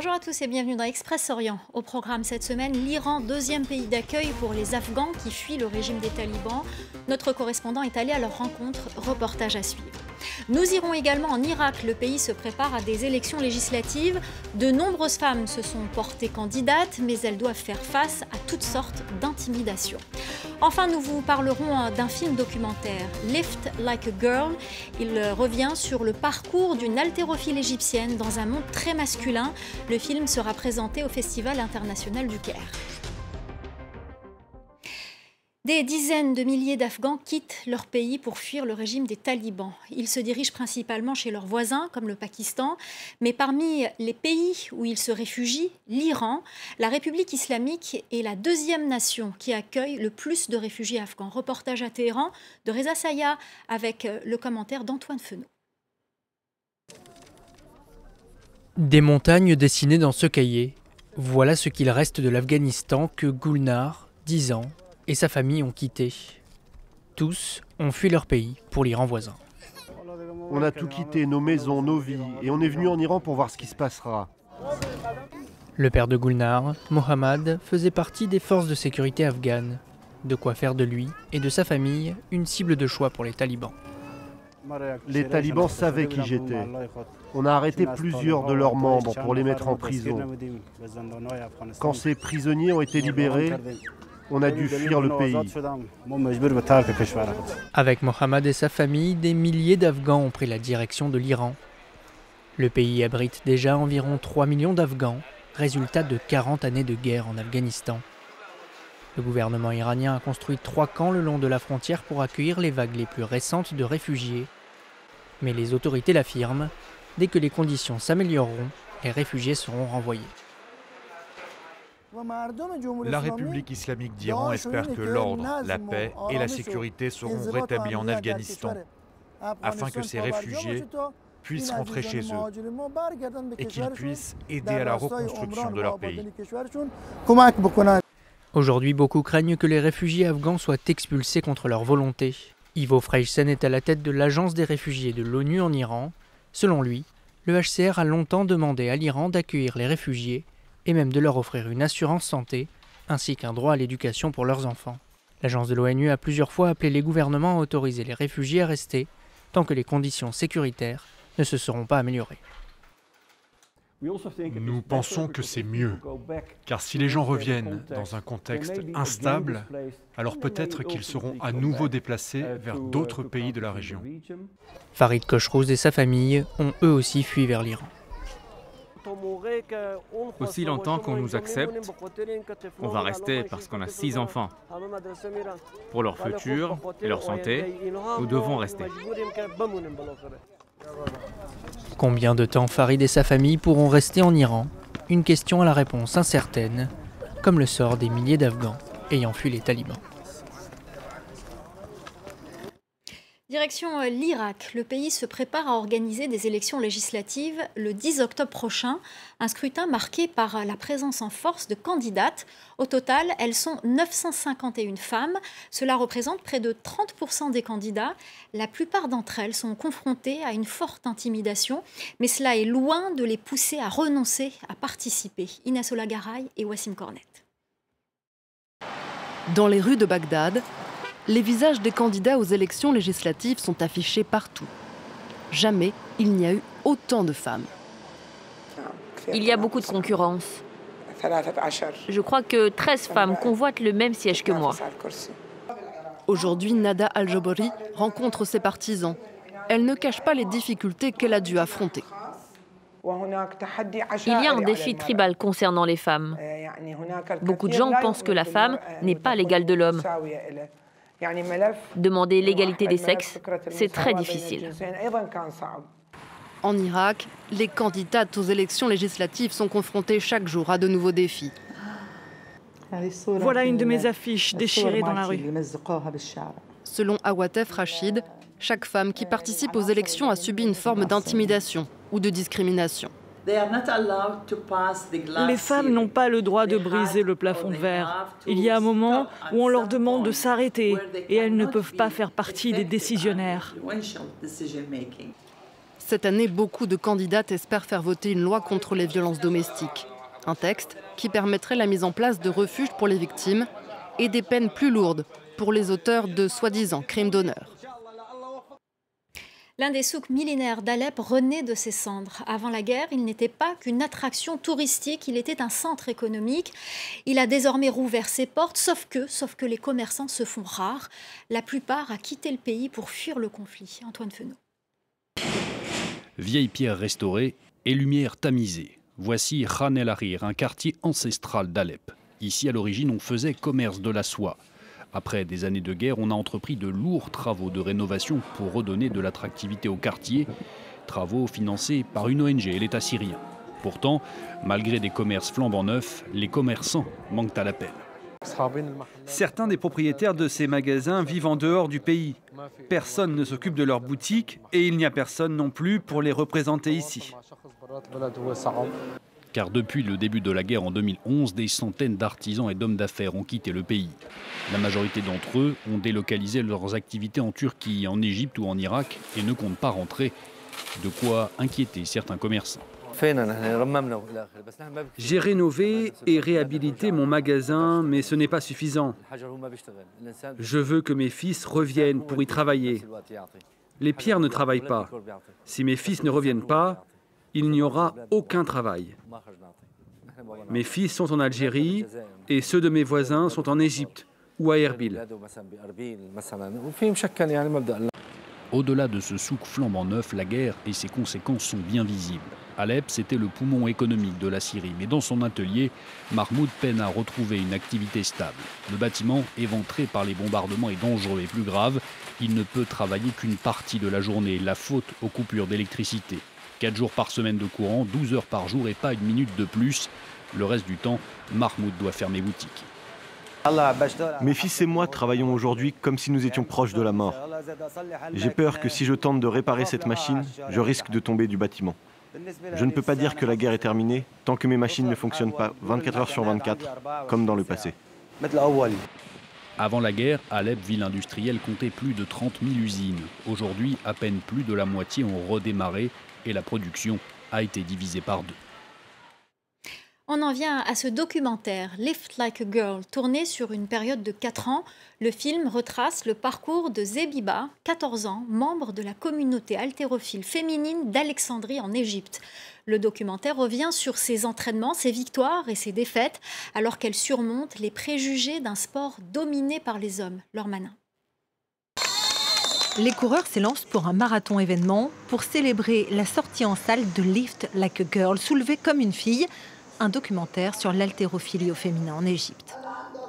Bonjour à tous et bienvenue dans Express Orient. Au programme cette semaine, l'Iran, deuxième pays d'accueil pour les Afghans qui fuient le régime des talibans. Notre correspondant est allé à leur rencontre. Reportage à suivre. Nous irons également en Irak. Le pays se prépare à des élections législatives. De nombreuses femmes se sont portées candidates, mais elles doivent faire face à toutes sortes d'intimidations. Enfin, nous vous parlerons d'un film documentaire, Lift Like a Girl. Il revient sur le parcours d'une haltérophile égyptienne dans un monde très masculin. Le film sera présenté au Festival international du Caire. Des dizaines de milliers d'Afghans quittent leur pays pour fuir le régime des talibans. Ils se dirigent principalement chez leurs voisins, comme le Pakistan, mais parmi les pays où ils se réfugient, l'Iran, la République islamique est la deuxième nation qui accueille le plus de réfugiés afghans. Reportage à Téhéran de Reza Saya avec le commentaire d'Antoine Fenot. Des montagnes dessinées dans ce cahier. Voilà ce qu'il reste de l'Afghanistan que Gulnar, 10 ans, et sa famille ont quitté. Tous ont fui leur pays pour l'Iran voisin. On a tout quitté, nos maisons, nos vies, et on est venu en Iran pour voir ce qui se passera. Le père de Gulnar, Mohammad, faisait partie des forces de sécurité afghanes. De quoi faire de lui et de sa famille une cible de choix pour les talibans. Les talibans savaient qui j'étais. On a arrêté plusieurs de leurs membres pour les mettre en prison. Quand ces prisonniers ont été libérés, on a dû fuir le pays. Avec Mohammad et sa famille, des milliers d'Afghans ont pris la direction de l'Iran. Le pays abrite déjà environ 3 millions d'Afghans, résultat de 40 années de guerre en Afghanistan. Le gouvernement iranien a construit trois camps le long de la frontière pour accueillir les vagues les plus récentes de réfugiés. Mais les autorités l'affirment, dès que les conditions s'amélioreront, les réfugiés seront renvoyés. La République islamique d'Iran espère que l'ordre, la paix et la sécurité seront rétablis en Afghanistan afin que ces réfugiés puissent rentrer chez eux et qu'ils puissent aider à la reconstruction de leur pays. Aujourd'hui, beaucoup craignent que les réfugiés afghans soient expulsés contre leur volonté. Ivo Freisen est à la tête de l'Agence des réfugiés de l'ONU en Iran. Selon lui, le HCR a longtemps demandé à l'Iran d'accueillir les réfugiés et même de leur offrir une assurance santé, ainsi qu'un droit à l'éducation pour leurs enfants. L'agence de l'ONU a plusieurs fois appelé les gouvernements à autoriser les réfugiés à rester tant que les conditions sécuritaires ne se seront pas améliorées. Nous pensons que c'est mieux, car si les gens reviennent dans un contexte instable, alors peut-être qu'ils seront à nouveau déplacés vers d'autres pays de la région. Farid Kochrouz et sa famille ont eux aussi fui vers l'Iran. Aussi longtemps qu'on nous accepte, on va rester parce qu'on a six enfants. Pour leur futur et leur santé, nous devons rester. Combien de temps Farid et sa famille pourront rester en Iran? Une question à la réponse incertaine, comme le sort des milliers d'Afghans ayant fui les talibans. Direction l'Irak, le pays se prépare à organiser des élections législatives le 10 octobre prochain, un scrutin marqué par la présence en force de candidates. Au total, elles sont 951 femmes, cela représente près de 30% des candidats. La plupart d'entre elles sont confrontées à une forte intimidation, mais cela est loin de les pousser à renoncer à participer. Inès Olagaray et Wassim Cornet. Dans les rues de Bagdad, les visages des candidats aux élections législatives sont affichés partout. Jamais il n'y a eu autant de femmes. Il y a beaucoup de concurrence. Je crois que 13 femmes convoitent le même siège que moi. Aujourd'hui, Nada Al-Jobori rencontre ses partisans. Elle ne cache pas les difficultés qu'elle a dû affronter. Il y a un défi tribal concernant les femmes. Beaucoup de gens pensent que la femme n'est pas l'égale de l'homme. Demander l'égalité des sexes, c'est très difficile. En Irak, les candidates aux élections législatives sont confrontées chaque jour à de nouveaux défis. Voilà une de mes affiches déchirées dans la rue. Selon Awatef Rachid, chaque femme qui participe aux élections a subi une forme d'intimidation ou de discrimination. Les femmes n'ont pas le droit de briser le plafond de verre. Il y a un moment où on leur demande de s'arrêter et elles ne peuvent pas faire partie des décisionnaires. Cette année, beaucoup de candidates espèrent faire voter une loi contre les violences domestiques. Un texte qui permettrait la mise en place de refuges pour les victimes et des peines plus lourdes pour les auteurs de soi-disant crimes d'honneur. L'un des souks millénaires d'Alep renaît de ses cendres. Avant la guerre, il n'était pas qu'une attraction touristique, il était un centre économique. Il a désormais rouvert ses portes, sauf que, sauf que les commerçants se font rares. La plupart a quitté le pays pour fuir le conflit. Antoine Fenot. Vieilles pierres restaurées et lumière tamisée. Voici Khan el un quartier ancestral d'Alep. Ici, à l'origine, on faisait commerce de la soie. Après des années de guerre, on a entrepris de lourds travaux de rénovation pour redonner de l'attractivité au quartier, travaux financés par une ONG et l'État syrien. Pourtant, malgré des commerces flambant neufs, les commerçants manquent à l'appel. Certains des propriétaires de ces magasins vivent en dehors du pays. Personne ne s'occupe de leurs boutiques et il n'y a personne non plus pour les représenter ici car depuis le début de la guerre en 2011, des centaines d'artisans et d'hommes d'affaires ont quitté le pays. La majorité d'entre eux ont délocalisé leurs activités en Turquie, en Égypte ou en Irak et ne comptent pas rentrer. De quoi inquiéter certains commerçants. J'ai rénové et réhabilité mon magasin, mais ce n'est pas suffisant. Je veux que mes fils reviennent pour y travailler. Les pierres ne travaillent pas. Si mes fils ne reviennent pas, il n'y aura aucun travail. Mes fils sont en Algérie et ceux de mes voisins sont en Égypte ou à Erbil. Au-delà de ce souk flambant neuf, la guerre et ses conséquences sont bien visibles. Alep, c'était le poumon économique de la Syrie, mais dans son atelier, Mahmoud peine à retrouver une activité stable. Le bâtiment, éventré par les bombardements, est dangereux et plus grave, il ne peut travailler qu'une partie de la journée, la faute aux coupures d'électricité. 4 jours par semaine de courant, 12 heures par jour et pas une minute de plus. Le reste du temps, Mahmoud doit fermer boutique. Mes fils et moi travaillons aujourd'hui comme si nous étions proches de la mort. J'ai peur que si je tente de réparer cette machine, je risque de tomber du bâtiment. Je ne peux pas dire que la guerre est terminée tant que mes machines ne fonctionnent pas 24 heures sur 24 comme dans le passé. Avant la guerre, Alep, ville industrielle, comptait plus de 30 000 usines. Aujourd'hui, à peine plus de la moitié ont redémarré et la production a été divisée par deux. On en vient à ce documentaire Lift Like a Girl, tourné sur une période de 4 ans. Le film retrace le parcours de Zebiba, 14 ans, membre de la communauté haltérophile féminine d'Alexandrie en Égypte. Le documentaire revient sur ses entraînements, ses victoires et ses défaites, alors qu'elle surmonte les préjugés d'un sport dominé par les hommes. Leur manin. Les coureurs s'élancent pour un marathon événement pour célébrer la sortie en salle de Lift Like a Girl, soulevée comme une fille, un documentaire sur l'haltérophilie au féminin en Égypte.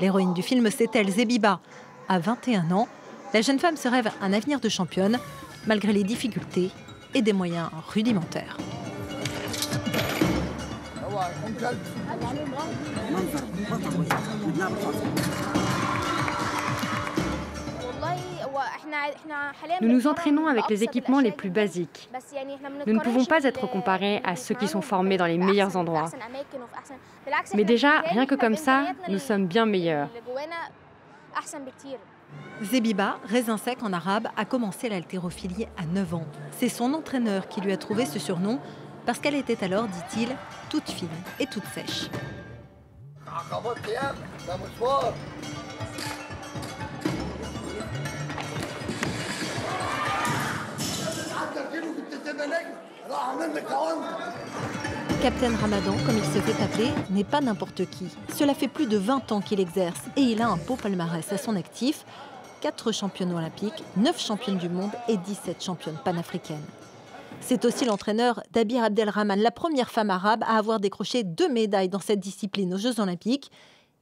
L'héroïne du film, c'est elle, Zebiba. À 21 ans, la jeune femme se rêve un avenir de championne, malgré les difficultés et des moyens rudimentaires. Nous nous entraînons avec les équipements les plus basiques. Nous ne pouvons pas être comparés à ceux qui sont formés dans les meilleurs endroits. Mais déjà, rien que comme ça, nous sommes bien meilleurs. Zebiba, raisin sec en arabe, a commencé l'haltérophilie à 9 ans. C'est son entraîneur qui lui a trouvé ce surnom parce qu'elle était alors, dit-il, toute fine et toute sèche. Captain Ramadan, comme il se fait appeler, n'est pas n'importe qui. Cela fait plus de 20 ans qu'il exerce et il a un beau palmarès à son actif. 4 championnes olympiques, 9 championnes du monde et 17 championnes panafricaines. C'est aussi l'entraîneur d'Abir Abdelrahman, la première femme arabe à avoir décroché deux médailles dans cette discipline aux Jeux olympiques.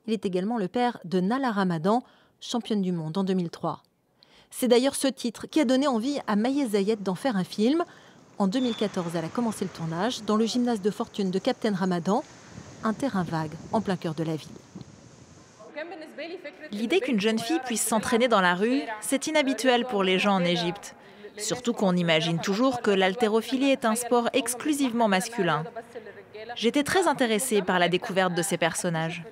Il est également le père de Nala Ramadan, championne du monde en 2003. C'est d'ailleurs ce titre qui a donné envie à Maïe Zayed d'en faire un film. En 2014, elle a commencé le tournage dans le gymnase de fortune de Captain Ramadan, un terrain vague en plein cœur de la ville. L'idée qu'une jeune fille puisse s'entraîner dans la rue, c'est inhabituel pour les gens en Égypte. Surtout qu'on imagine toujours que l'haltérophilie est un sport exclusivement masculin. J'étais très intéressée par la découverte de ces personnages.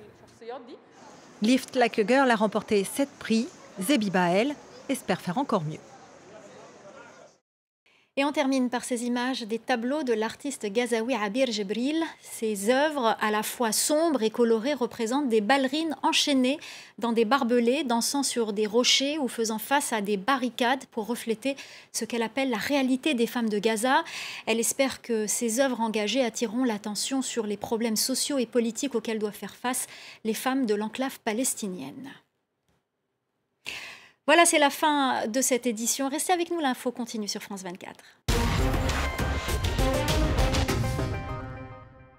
Lift Like a Girl a remporté 7 prix. Zebiba, elle, espère faire encore mieux. Et on termine par ces images des tableaux de l'artiste gazaoui Abir Jebril. Ces œuvres, à la fois sombres et colorées, représentent des ballerines enchaînées dans des barbelés, dansant sur des rochers ou faisant face à des barricades pour refléter ce qu'elle appelle la réalité des femmes de Gaza. Elle espère que ces œuvres engagées attireront l'attention sur les problèmes sociaux et politiques auxquels doivent faire face les femmes de l'enclave palestinienne. Voilà, c'est la fin de cette édition. Restez avec nous, l'info continue sur France 24.